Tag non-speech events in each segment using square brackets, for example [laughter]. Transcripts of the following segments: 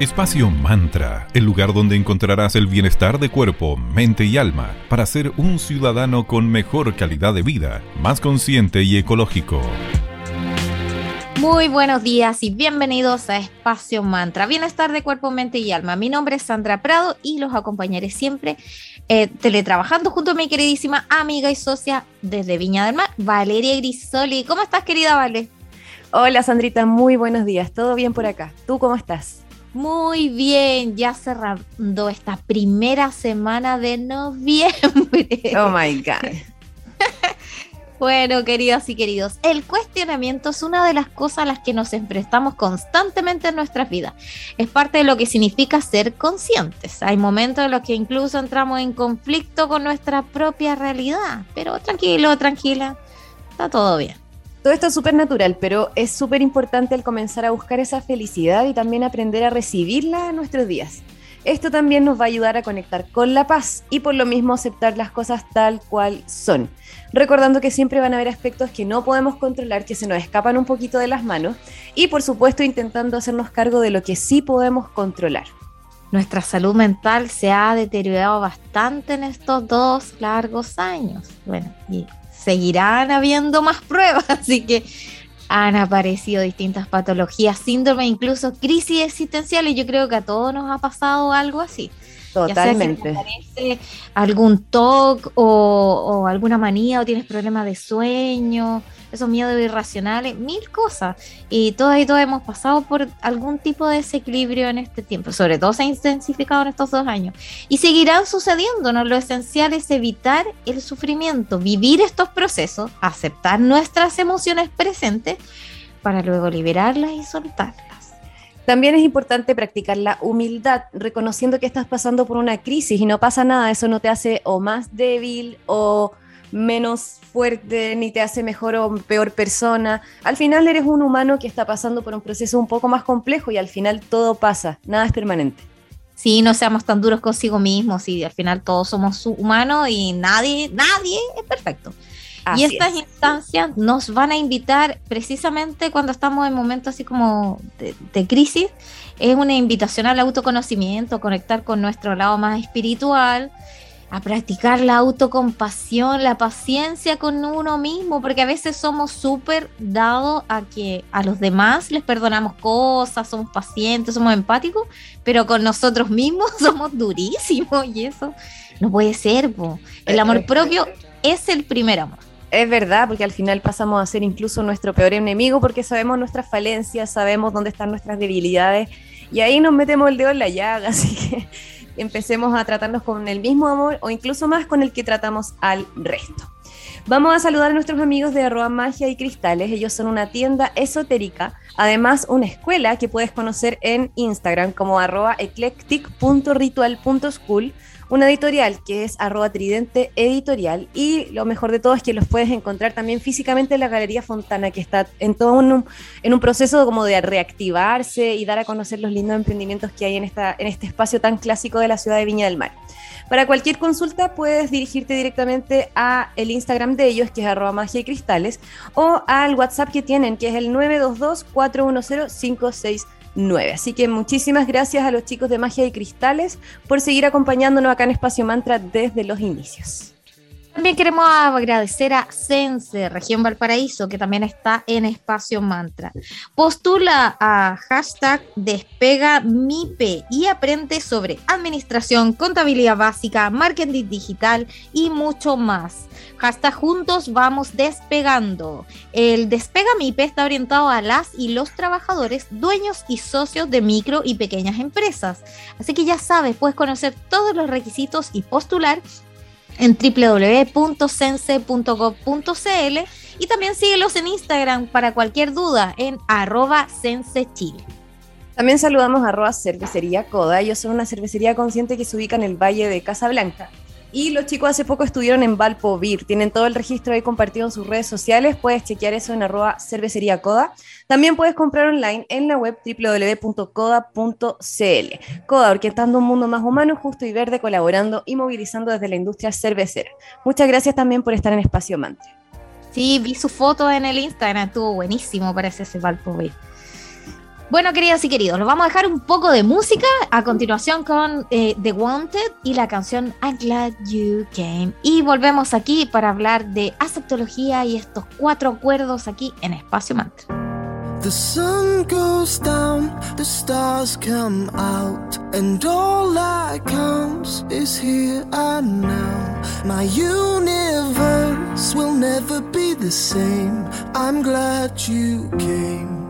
Espacio Mantra, el lugar donde encontrarás el bienestar de cuerpo, mente y alma para ser un ciudadano con mejor calidad de vida, más consciente y ecológico. Muy buenos días y bienvenidos a Espacio Mantra, bienestar de cuerpo, mente y alma. Mi nombre es Sandra Prado y los acompañaré siempre eh, teletrabajando junto a mi queridísima amiga y socia desde Viña del Mar, Valeria Grisoli. ¿Cómo estás, querida Vale? Hola, Sandrita, muy buenos días. ¿Todo bien por acá? ¿Tú cómo estás? Muy bien, ya cerrando esta primera semana de noviembre. Oh my God. [laughs] bueno, queridos y queridos, el cuestionamiento es una de las cosas a las que nos enfrentamos constantemente en nuestras vidas. Es parte de lo que significa ser conscientes. Hay momentos en los que incluso entramos en conflicto con nuestra propia realidad, pero tranquilo, tranquila, está todo bien. Todo esto es súper natural, pero es súper importante el comenzar a buscar esa felicidad y también aprender a recibirla en nuestros días. Esto también nos va a ayudar a conectar con la paz y por lo mismo aceptar las cosas tal cual son. Recordando que siempre van a haber aspectos que no podemos controlar, que se nos escapan un poquito de las manos y por supuesto intentando hacernos cargo de lo que sí podemos controlar. Nuestra salud mental se ha deteriorado bastante en estos dos largos años. Bueno, y seguirán habiendo más [laughs] pruebas, así que han aparecido distintas patologías, síndrome, incluso crisis existenciales. Yo creo que a todos nos ha pasado algo así. Totalmente. algún TOC o, o, alguna manía o tienes problemas de sueño esos miedos irracionales, mil cosas. Y todas y todos hemos pasado por algún tipo de desequilibrio en este tiempo, sobre todo se ha intensificado en estos dos años. Y seguirán sucediéndonos. Lo esencial es evitar el sufrimiento, vivir estos procesos, aceptar nuestras emociones presentes para luego liberarlas y soltarlas. También es importante practicar la humildad, reconociendo que estás pasando por una crisis y no pasa nada, eso no te hace o más débil o menos fuerte, ni te hace mejor o peor persona. Al final eres un humano que está pasando por un proceso un poco más complejo y al final todo pasa, nada es permanente. Sí, no seamos tan duros consigo mismos y al final todos somos humanos y nadie, nadie es perfecto. y estas instancias nos van a invitar precisamente cuando estamos en momentos así como de, de crisis, es una invitación al autoconocimiento, conectar con nuestro lado más espiritual, a practicar la autocompasión, la paciencia con uno mismo, porque a veces somos súper dados a que a los demás les perdonamos cosas, somos pacientes, somos empáticos, pero con nosotros mismos [laughs] somos durísimos y eso no puede ser. El amor eh, eh, propio es el primer amor. Es verdad, porque al final pasamos a ser incluso nuestro peor enemigo porque sabemos nuestras falencias, sabemos dónde están nuestras debilidades y ahí nos metemos el dedo en la llaga, [laughs] así que empecemos a tratarnos con el mismo amor o incluso más con el que tratamos al resto. Vamos a saludar a nuestros amigos de arroba magia y cristales. Ellos son una tienda esotérica, además una escuela que puedes conocer en Instagram como arroba eclectic.ritual.school una editorial que es arroba tridente editorial y lo mejor de todo es que los puedes encontrar también físicamente en la Galería Fontana que está en todo un, en un proceso como de reactivarse y dar a conocer los lindos emprendimientos que hay en, esta, en este espacio tan clásico de la ciudad de Viña del Mar. Para cualquier consulta puedes dirigirte directamente a el Instagram de ellos, que es arroba magia y cristales, o al WhatsApp que tienen, que es el 922 410 56 9. Así que muchísimas gracias a los chicos de Magia y Cristales por seguir acompañándonos acá en Espacio Mantra desde los inicios. También queremos agradecer a Sense, Región Valparaíso, que también está en Espacio Mantra. Postula a hashtag Despega MIPE y aprende sobre administración, contabilidad básica, marketing digital y mucho más. Hasta juntos vamos despegando. El Despega MIPE está orientado a las y los trabajadores, dueños y socios de micro y pequeñas empresas. Así que ya sabes, puedes conocer todos los requisitos y postular en www.sense.gov.cl y también síguelos en Instagram para cualquier duda en arroba sensechile. También saludamos a arroba cervecería Coda. Ellos son una cervecería consciente que se ubica en el Valle de Casablanca. Y los chicos hace poco estuvieron en Valpovir, tienen todo el registro ahí compartido en sus redes sociales, puedes chequear eso en arroba cervecería coda. También puedes comprar online en la web www.coda.cl. Coda, orquestando un mundo más humano, justo y verde, colaborando y movilizando desde la industria cervecera. Muchas gracias también por estar en Espacio Mantra. Sí, vi su foto en el Instagram, estuvo buenísimo, parece ese Valpovir. Bueno, queridas y queridos, nos vamos a dejar un poco de música a continuación con eh, The Wanted y la canción I'm Glad You Came. Y volvemos aquí para hablar de aceptología y estos cuatro acuerdos aquí en Espacio Mantra. The sun goes down, the stars come out, and all that counts is here and now. My universe will never be the same. I'm glad you came.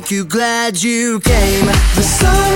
make you glad you came. The sun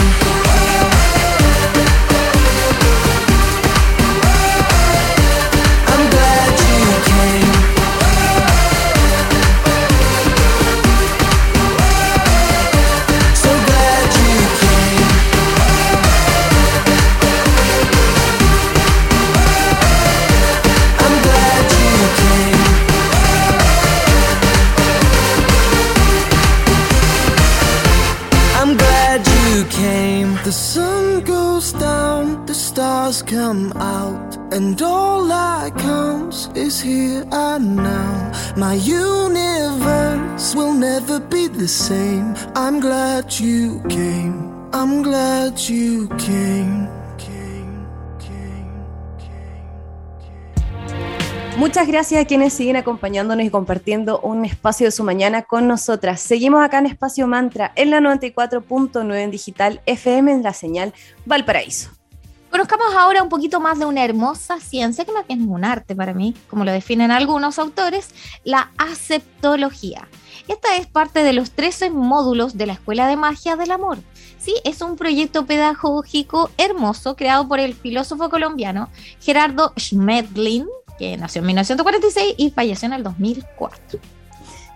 come out, and all that counts is here and now. My universe will never be the same. I'm glad you came. I'm glad you came. Muchas gracias a quienes siguen acompañándonos y compartiendo un espacio de su mañana con nosotras. Seguimos acá en Espacio Mantra en la 94.9 en digital FM en la señal Valparaíso. Conozcamos ahora un poquito más de una hermosa ciencia que bien es un arte para mí, como lo definen algunos autores, la aceptología. Esta es parte de los 13 módulos de la Escuela de Magia del Amor. Sí, es un proyecto pedagógico hermoso creado por el filósofo colombiano Gerardo Schmedlin, que nació en 1946 y falleció en el 2004.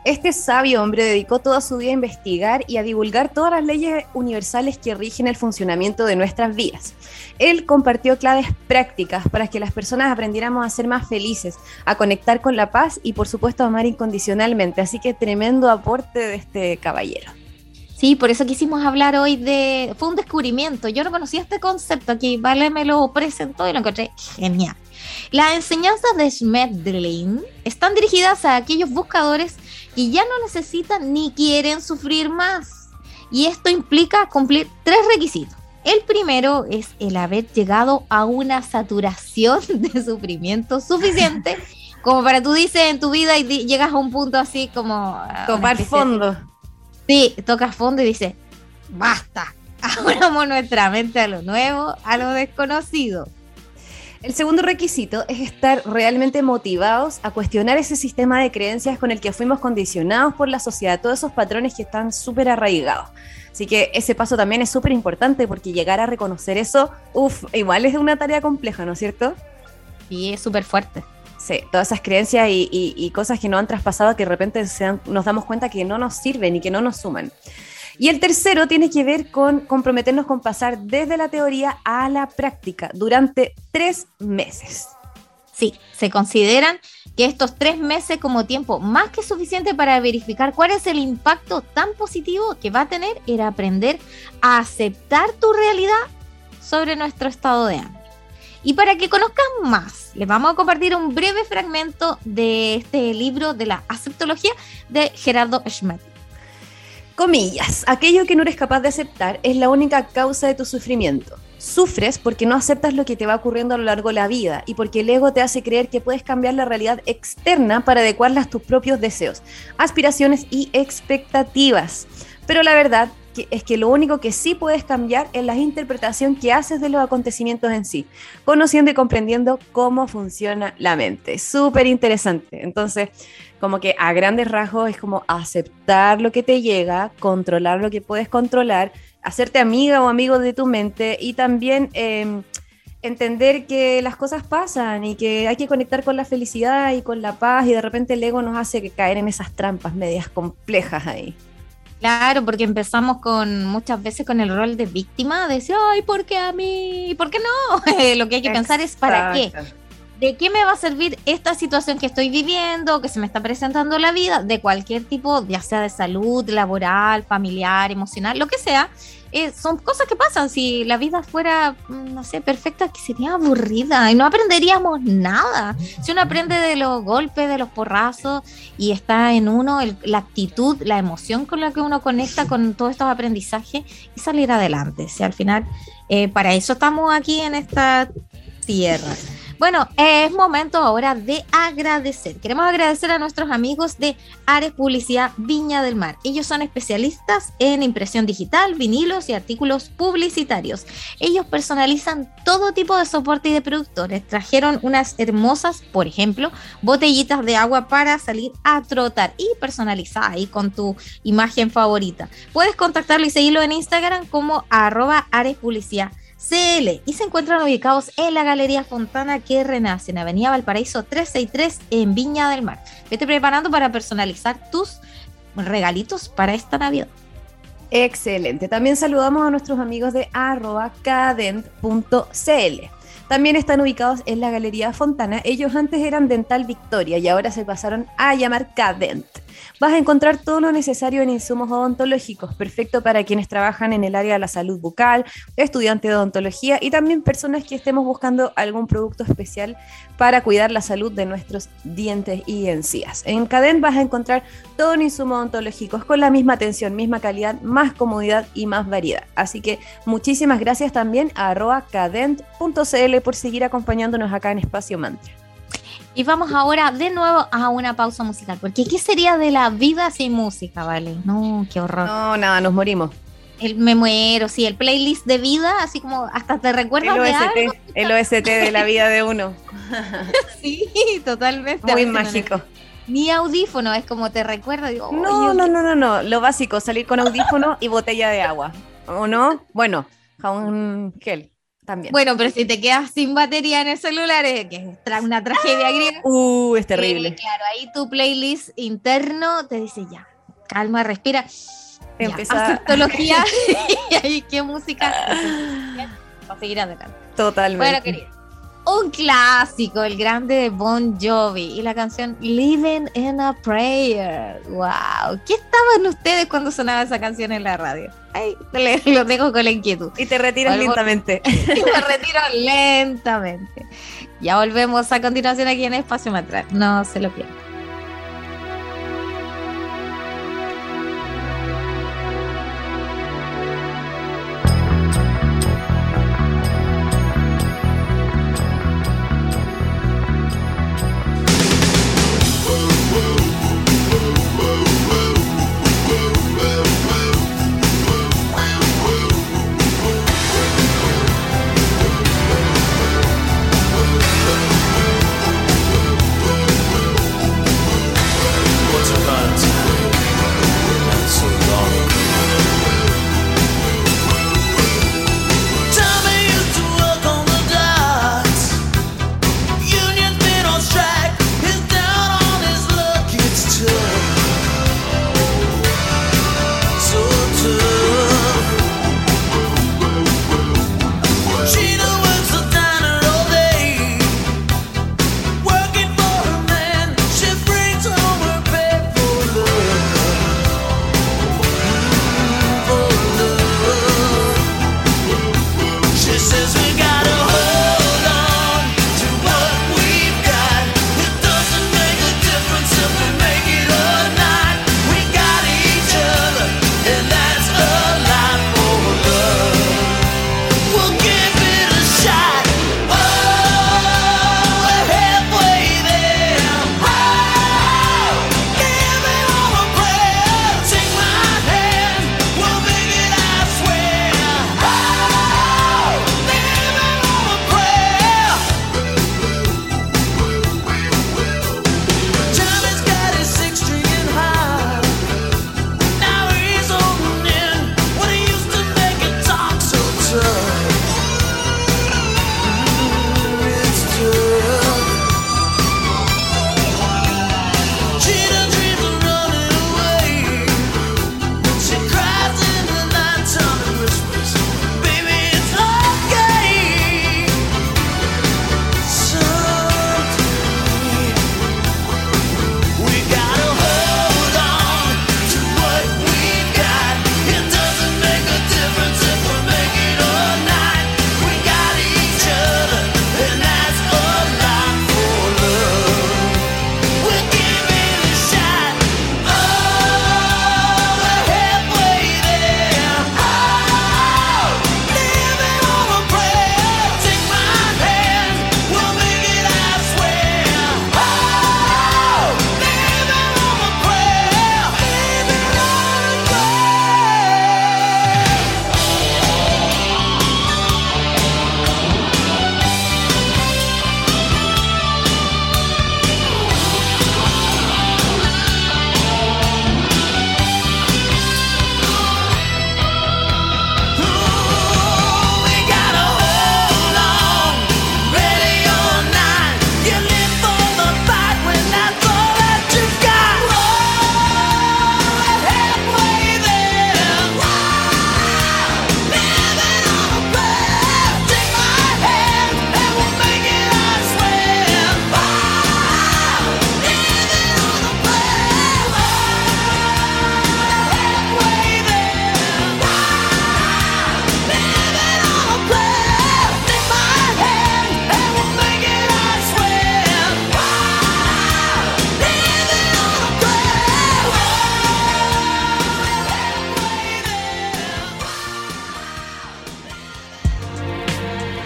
Este sabio hombre dedicó toda su vida a investigar y a divulgar todas las leyes universales que rigen el funcionamiento de nuestras vidas. Él compartió claves prácticas para que las personas aprendiéramos a ser más felices, a conectar con la paz y por supuesto a amar incondicionalmente. Así que tremendo aporte de este caballero. Sí, por eso quisimos hablar hoy de... Fue un descubrimiento. Yo no conocía este concepto aquí. Vale me lo presentó y lo encontré genial. Las enseñanzas de Schmedlin están dirigidas a aquellos buscadores que ya no necesitan ni quieren sufrir más. Y esto implica cumplir tres requisitos. El primero es el haber llegado a una saturación [laughs] de sufrimiento suficiente [laughs] como para tú dices en tu vida y llegas a un punto así como... Tomar fondo. Sí, tocas fondo y dices, basta, [laughs] abramos nuestra mente a lo nuevo, a lo desconocido. El segundo requisito es estar realmente motivados a cuestionar ese sistema de creencias con el que fuimos condicionados por la sociedad, todos esos patrones que están súper arraigados. Así que ese paso también es súper importante porque llegar a reconocer eso, uff, igual es una tarea compleja, ¿no es cierto? Y es súper fuerte. Sí, todas esas creencias y, cosas que no han traspasado que de repente nos damos cuenta que no nos sirven y que no nos suman. Y el tercero tiene que ver con comprometernos con pasar desde la teoría a la práctica durante tres meses. Sí, se consideran que estos tres meses como tiempo más que suficiente para verificar cuál es el impacto tan positivo que va a tener era aprender a aceptar tu realidad sobre nuestro estado de ánimo. Y para que conozcan más, les vamos a compartir un breve fragmento de este libro de la aceptología de Gerardo Schmidt. Comillas, aquello que no eres capaz de aceptar es la única causa de tu sufrimiento. Sufres porque no aceptas lo que te va ocurriendo a lo largo de la vida y porque el ego te hace creer que puedes cambiar la realidad externa para adecuarla a tus propios deseos, aspiraciones y expectativas. Pero la verdad es que lo único que sí puedes cambiar es la interpretación que haces de los acontecimientos en sí, conociendo y comprendiendo cómo funciona la mente. Súper interesante. Entonces, como que a grandes rasgos es como aceptar lo que te llega, controlar lo que puedes controlar, hacerte amiga o amigo de tu mente y también... Em, entender que las cosas pasan y que hay que conectar con la felicidad y con la paz y de repente el ego nos hace caer en esas trampas medias complejas ahí. Claro, porque empezamos con muchas veces con el rol de víctima, de decir, ay, ¿por qué a mí? ¿Por qué no? [laughs] Lo que hay que pensar es ¿para qué? ¿De qué me va a servir esta situación que estoy viviendo, que se me está presentando la vida, de cualquier tipo, ya sea de salud, laboral, familiar, emocional, lo que sea? Eh, son cosas que pasan. Si la vida fuera, mm, no sé, perfecta, que sería aburrida y no aprenderíamos nada. Si uno aprende de los golpes, de los porrazos y está en uno la actitud, la emoción con la que uno conecta con todos estos aprendizajes y salir adelante. Si al final, eh, para eso estamos aquí en esta tierra. Bueno, es momento ahora de agradecer. Queremos agradecer a nuestros amigos de Ares Publicidad Viña del Mar. Ellos son especialistas en impresión digital, vinilos y artículos publicitarios. Ellos personalizan todo tipo de soporte y de productores. Trajeron unas hermosas, por ejemplo, botellitas de agua para salir a trotar y personalizar ahí con tu imagen favorita. Puedes contactarlo y seguirlo en Instagram como arroba Ares Publicidad CL y se encuentran ubicados en la Galería Fontana que renace en Avenida Valparaíso 363 en Viña del Mar. Vete preparando para personalizar tus regalitos para esta Navidad. Excelente. También saludamos a nuestros amigos de cadent.cl. También están ubicados en la Galería Fontana. Ellos antes eran Dental Victoria y ahora se pasaron a llamar Cadent vas a encontrar todo lo necesario en insumos odontológicos, perfecto para quienes trabajan en el área de la salud bucal, estudiantes de odontología y también personas que estemos buscando algún producto especial para cuidar la salud de nuestros dientes y encías. En Cadent vas a encontrar todo en insumos odontológicos con la misma atención, misma calidad, más comodidad y más variedad. Así que muchísimas gracias también a cadent.cl por seguir acompañándonos acá en Espacio Mantra. Y vamos ahora de nuevo a una pausa musical, porque ¿qué sería de la vida sin música, vale? No, qué horror. No, nada, nos morimos. El, me muero, sí, el playlist de vida, así como hasta te recuerdas el de algo. El OST de la vida de uno. [laughs] sí, totalmente. Muy mágico. Ni audífono, es como te recuerda. Digo, no, no, no, no, no, lo básico, salir con audífono y botella de agua. ¿O no? Bueno, jabón gel. Bueno, pero si te quedas sin batería en el celular, es que es una tragedia griega. Uh, es terrible. Eh, claro, ahí tu playlist interno te dice ya, calma, respira. Empezar. [laughs] [laughs] y ahí qué música. Para seguir adelante. Totalmente. Bueno, querido un clásico, el grande de Bon Jovi y la canción Living in a Prayer. ¡Wow! ¿Qué estaban ustedes cuando sonaba esa canción en la radio? Ay, lo dejo con la inquietud. Y te retiras lentamente. [laughs] Y me retiro lentamente. Ya volvemos a continuación aquí en Espacio Matral. No se lo pierdan.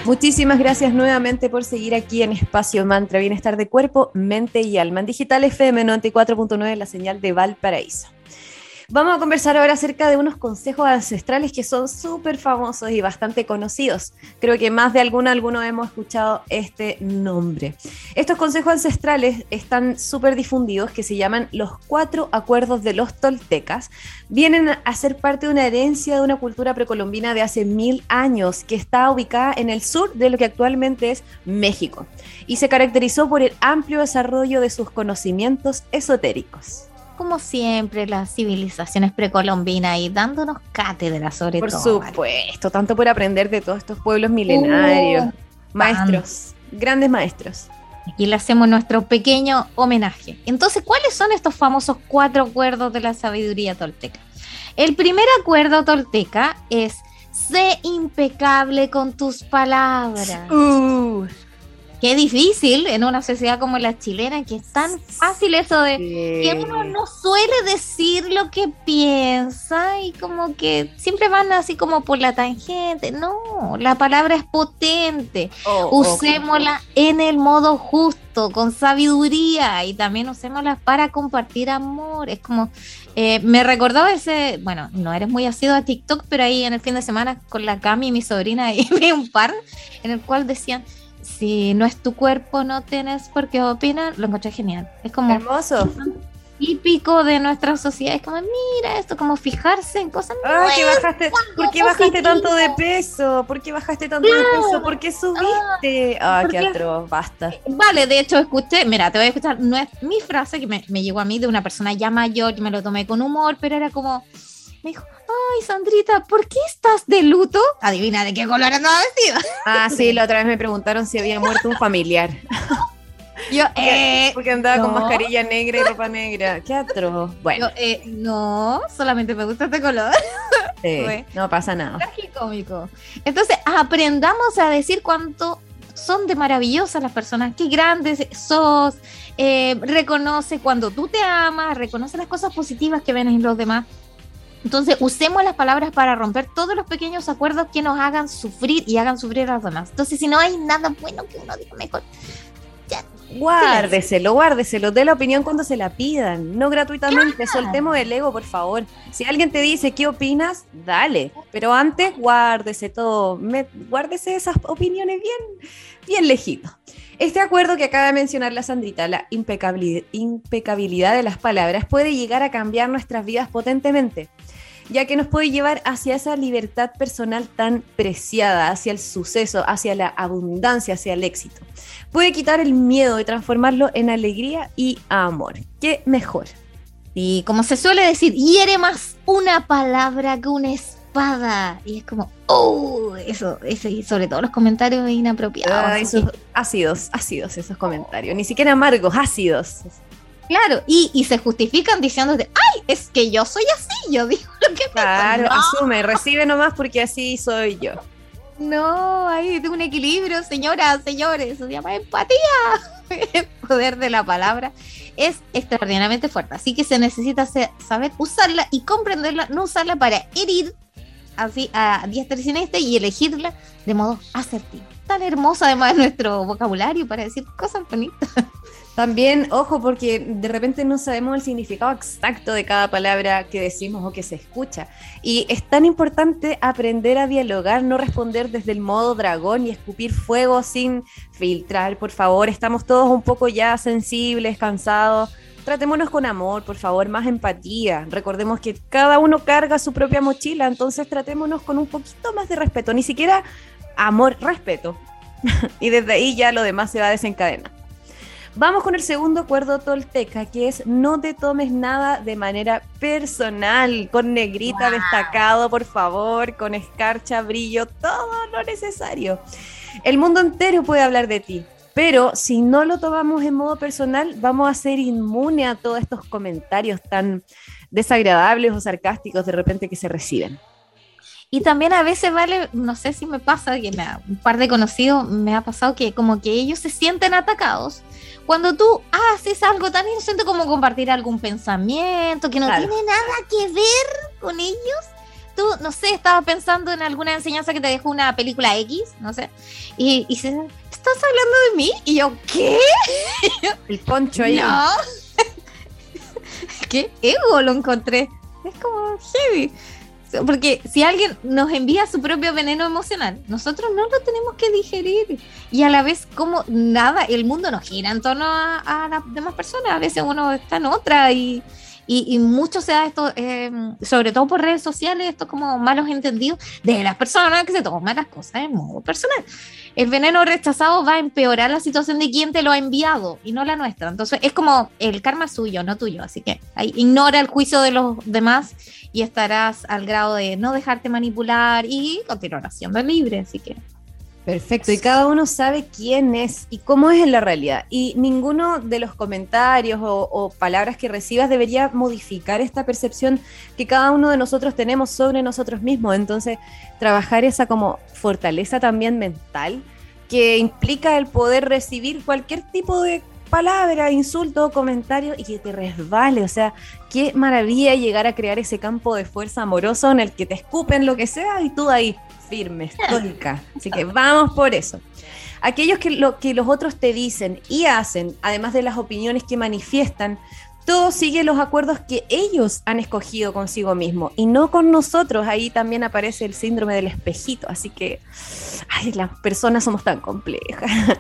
Muchísimas gracias nuevamente por seguir aquí en Espacio Mantra, Bienestar de Cuerpo, Mente y Alma, en Digital FM 94.9, la señal de Valparaíso. Vamos a conversar ahora acerca de unos consejos ancestrales que son súper famosos y bastante conocidos. Creo que más de alguno, alguno hemos escuchado este nombre. Estos consejos ancestrales están súper difundidos, que se llaman los cuatro acuerdos de los toltecas. Vienen a ser parte de una herencia de una cultura precolombina de hace mil años, que está ubicada en el sur de lo que actualmente es México, y se caracterizó por el amplio desarrollo de sus conocimientos esotéricos como siempre, las civilizaciones precolombinas y dándonos cátedra sobre por todo. Por supuesto, tanto por aprender de todos estos pueblos milenarios, uh, maestros, grandes maestros. Aquí le hacemos nuestro pequeño homenaje. Entonces, ¿cuáles son estos famosos cuatro acuerdos de la sabiduría tolteca? El primer acuerdo tolteca es sé impecable con tus palabras. Uh. Qué difícil en una sociedad como la chilena, que es tan fácil eso de que uno no suele decir lo que piensa y como que siempre van así como por la tangente. No, la palabra es potente. Oh, usémosla en el modo justo, con sabiduría y también usémosla para compartir amor. Es como, eh, me recordó ese, bueno, no eres muy asido a TikTok, pero ahí en el fin de semana con la Cami y mi sobrina [laughs] y vi un par en el cual decían si no es tu cuerpo, no tienes por qué opinar, lo encontré genial. Es como hermoso. Típico de nuestra sociedad, es como, mira, esto como fijarse en cosas Ay, que bajaste, ¿Por qué bajaste tanto de peso? ¿Por qué bajaste tanto de peso? ¿Por qué subiste? Ah, qué atroz, basta. Vale, de hecho, escuché, mira, te voy a escuchar, no es mi frase que me, me llegó a mí de una persona ya mayor, yo me lo tomé con humor, pero era como, me dijo, ay, Sandrita, ¿por qué estás de luto? Adivina de qué color andaba vestida. Ah, sí, la otra vez me preguntaron si había muerto un familiar. Yo, eh, porque andaba con mascarilla negra y ropa negra. Qué atroz. Bueno. eh, no, solamente me gusta este color. [laughs] Sí, no pasa nada. cómico. Entonces, aprendamos a decir cuánto son de maravillosas las personas, qué grandes sos, eh, reconoce cuando tú te amas, reconoce las cosas positivas que ven en los demás entonces, usemos las palabras para romper todos los pequeños acuerdos que nos hagan sufrir y hagan sufrir a los demás. Entonces, si no hay nada bueno que uno diga mejor, ya. Guárdeselo, guárdeselo, dé la opinión cuando se la pidan, no gratuitamente, soltemos el ego, por favor. Si alguien te dice qué opinas, dale, pero antes guárdese todo, guárdese esas opiniones bien, bien lejitos. Este acuerdo que acaba de mencionar la Sandrita, la impecabilidad de las palabras, puede llegar a cambiar nuestras vidas potentemente ya que nos puede llevar hacia esa libertad personal tan preciada, hacia el suceso, hacia la abundancia, hacia el éxito. Puede quitar el miedo y transformarlo en alegría y amor. ¿Qué mejor? Y como se suele decir, hiere más una palabra que una espada. Y es como, oh, eso, eso y sobre todo los comentarios inapropiados. esos ácidos, ácidos esos comentarios. Ni siquiera amargos, ácidos. Claro, y, y se justifican diciéndote, ay, es que yo soy así, yo digo [laughs] que Claro, asume, recibe nomás porque así soy yo. No, hay un equilibrio, señoras, señores, se llama empatía. [laughs] El poder de la palabra es extraordinariamente fuerte, así que se necesita saber usarla y comprenderla, no usarla para herir así a diestra y siniestra y elegirla de modo asertivo. Tan hermosa además nuestro vocabulario para decir cosas bonitas. [laughs] También, ojo, porque de repente no sabemos el significado exacto de cada palabra que decimos o que se escucha. Y es tan importante aprender a dialogar, no responder desde el modo dragón y escupir fuego sin filtrar. Por favor, estamos todos un poco ya sensibles, cansados. Tratémonos con amor, por favor, más empatía. Recordemos que cada uno carga su propia mochila, entonces tratémonos con un poquito más de respeto. Ni siquiera amor, respeto. [laughs] y desde ahí ya lo demás se va a desencadenar. Vamos con el segundo acuerdo tolteca, que es no te tomes nada de manera personal, con negrita destacado, por favor, con escarcha, brillo, todo lo necesario. El mundo entero puede hablar de ti, pero si no lo tomamos en modo personal, vamos a ser inmune a todos estos comentarios tan desagradables o sarcásticos de repente que se reciben. Y también a veces vale, no sé si me pasa, que me un par de conocidos me ha pasado que como que ellos se sienten atacados cuando tú haces algo tan inocente como compartir algún pensamiento que no tiene nada que ver con ellos. tú, no sé, estaba pensando en alguna enseñanza que te dejó una película X, no sé, y, y se, ¿estás hablando de mí? Y yo, ¿qué? El poncho ahí. No. [laughs] ¿Qué ego lo encontré? Es como heavy. Porque si alguien nos envía su propio veneno emocional, nosotros no lo tenemos que digerir. Y a la vez, como nada, el mundo nos gira en torno a, las demás personas. A veces uno está en otra y, y, mucho se da esto, em, sobre todo por redes sociales, esto como malos entendidos de las personas que se toman las cosas en modo personal. El veneno rechazado va a empeorar la situación de quien te lo ha enviado y no la nuestra. Entonces es como el karma suyo, no tuyo. Así que ahí, ignora el juicio de los demás y estarás al grado de no dejarte manipular y continuar siendo libre. Así que Perfecto, y cada uno sabe quién es y cómo es en la realidad. Y ninguno de los comentarios o, palabras que recibas debería modificar esta percepción que cada uno de nosotros tenemos sobre nosotros mismos. Entonces, trabajar esa como fortaleza también mental que implica el poder recibir cualquier tipo de palabra, insulto, comentario y que te resbale. O sea, qué maravilla llegar a crear ese campo de fuerza amoroso en el que te escupen lo que sea y tú ahí firme, [laughs] estoica. Así que vamos por eso. Aquellos que, lo, que los otros te dicen y hacen, además de las opiniones que manifiestan, todo sigue los acuerdos que ellos han escogido consigo mismo y no con nosotros. Ahí también aparece el síndrome del espejito. Así que, ay, las personas somos tan complejas. [laughs]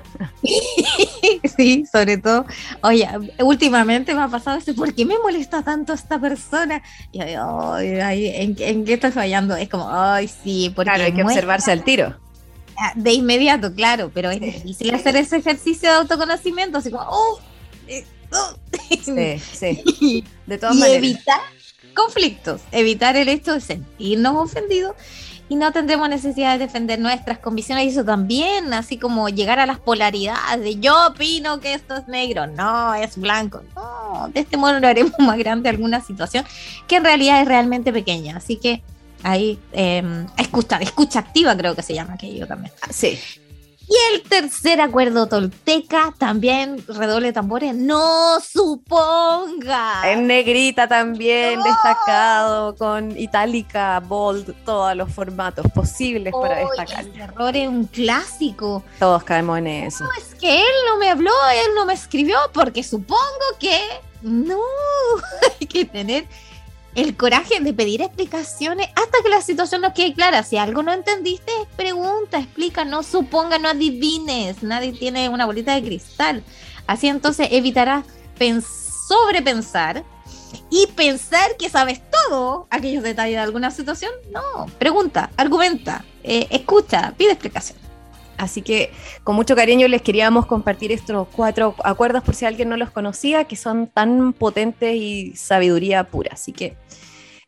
Sí, sobre todo. Oye, últimamente me ha pasado esto, ¿por qué me molesta tanto esta persona? Y ay, ¿en, qué estoy fallando? Es como, ay, sí, porque. Claro, hay que observarse al tiro. Ah, de inmediato, claro, pero es difícil hacer ese ejercicio de autoconocimiento, así como, oh, eh, Sí, sí. [laughs] De todas y evitar conflictos, evitar el hecho de sentirnos ofendidos y no tendremos necesidad de defender nuestras convicciones y eso también, así como llegar a las polaridades de yo opino que esto es negro, no, es blanco, no, de este modo lo haremos [laughs] más grande alguna situación que en realidad es realmente pequeña, así que ahí eh, escucha, escucha activa creo que se llama aquello también. Sí. Y el tercer acuerdo tolteca, también redoble de tambores, no suponga. En negrita también, destacado, con itálica, bold, todos los formatos posibles para destacar. El es un clásico. Todos caemos en eso. No, es que él no me habló, él no me escribió, porque supongo que no, [laughs] hay que tener el coraje de pedir explicaciones hasta que la situación nos quede clara. Si algo no entendiste, pregunta, explica, no suponga, no adivines. Nadie tiene una bolita de cristal. Así entonces evitarás sobrepensar y pensar que sabes todo aquellos detalles de alguna situación. No, pregunta, argumenta, eh, escucha, pide explicación. Así que con mucho cariño les queríamos compartir estos cuatro acuerdos por si alguien no los conocía, que son tan potentes y sabiduría pura. Así que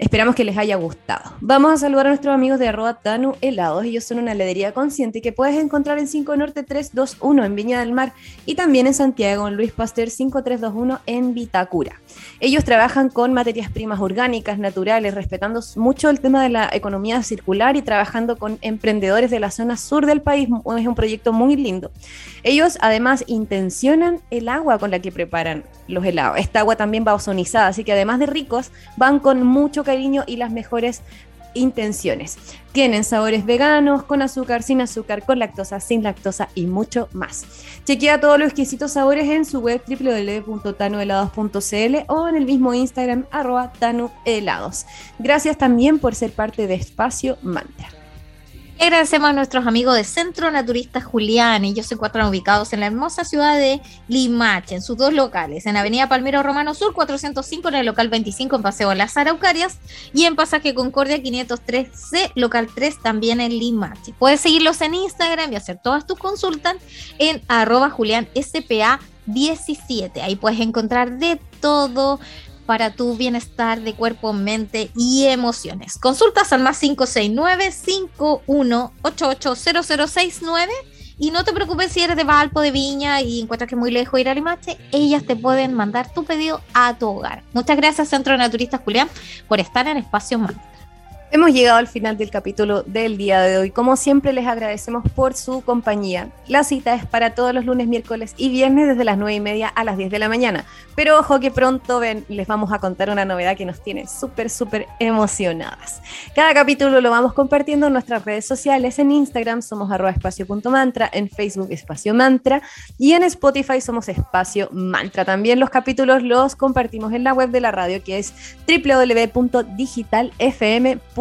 Esperamos que les haya gustado. Vamos a saludar a nuestros amigos de arroba Tanu Helados. Ellos son una heladería consciente que puedes encontrar en 5 Norte 321 en Viña del Mar y también en Santiago en Luis Pasteur 5321 en Vitacura. Ellos trabajan con materias primas orgánicas, naturales, respetando mucho el tema de la economía circular y trabajando con emprendedores de la zona sur del país. Es un proyecto muy lindo. Ellos además intencionan el agua con la que preparan los helados. Esta agua también va ozonizada, así que además de ricos, van con mucho cariño y las mejores intenciones. Tienen sabores veganos, con azúcar, sin azúcar, con lactosa, sin lactosa y mucho más. Chequea todos los exquisitos sabores en su web www.tanuhelados.cl o en el mismo Instagram arroba tanuhelados. Gracias también por ser parte de Espacio Mantra. Agradecemos a nuestros amigos de Centro Naturista Julián. Ellos se encuentran ubicados en la hermosa ciudad de Limache, en sus dos locales, en Avenida Palmero Romano Sur 405, en el local 25 en Paseo Las Araucarias y en Pasaje Concordia 503C, local 3 también en Limache. Puedes seguirlos en Instagram y hacer todas tus consultas en arroba Julián SPA 17. Ahí puedes encontrar de todo para tu bienestar de cuerpo, mente y emociones. Consultas al más 569-5188-0069 y no te preocupes si eres de Valpo, de Viña y encuentras que es muy lejos ir a Limache, ellas te pueden mandar tu pedido a tu hogar. Muchas gracias Centro de Naturistas Julián por estar en Espacio Mantra. Hemos llegado al final del capítulo del día de hoy. Como siempre, les agradecemos por su compañía. La cita es para todos los lunes, miércoles y viernes desde las 9 y media a las 10 de la mañana. Pero ojo que pronto ven, les vamos a contar una novedad que nos tiene súper, súper emocionadas. Cada capítulo lo vamos compartiendo en nuestras redes sociales. En Instagram somos espacio.mantra, en Facebook espacio mantra y en Spotify somos espacio mantra. También los capítulos los compartimos en la web de la radio que es www.digitalfm.com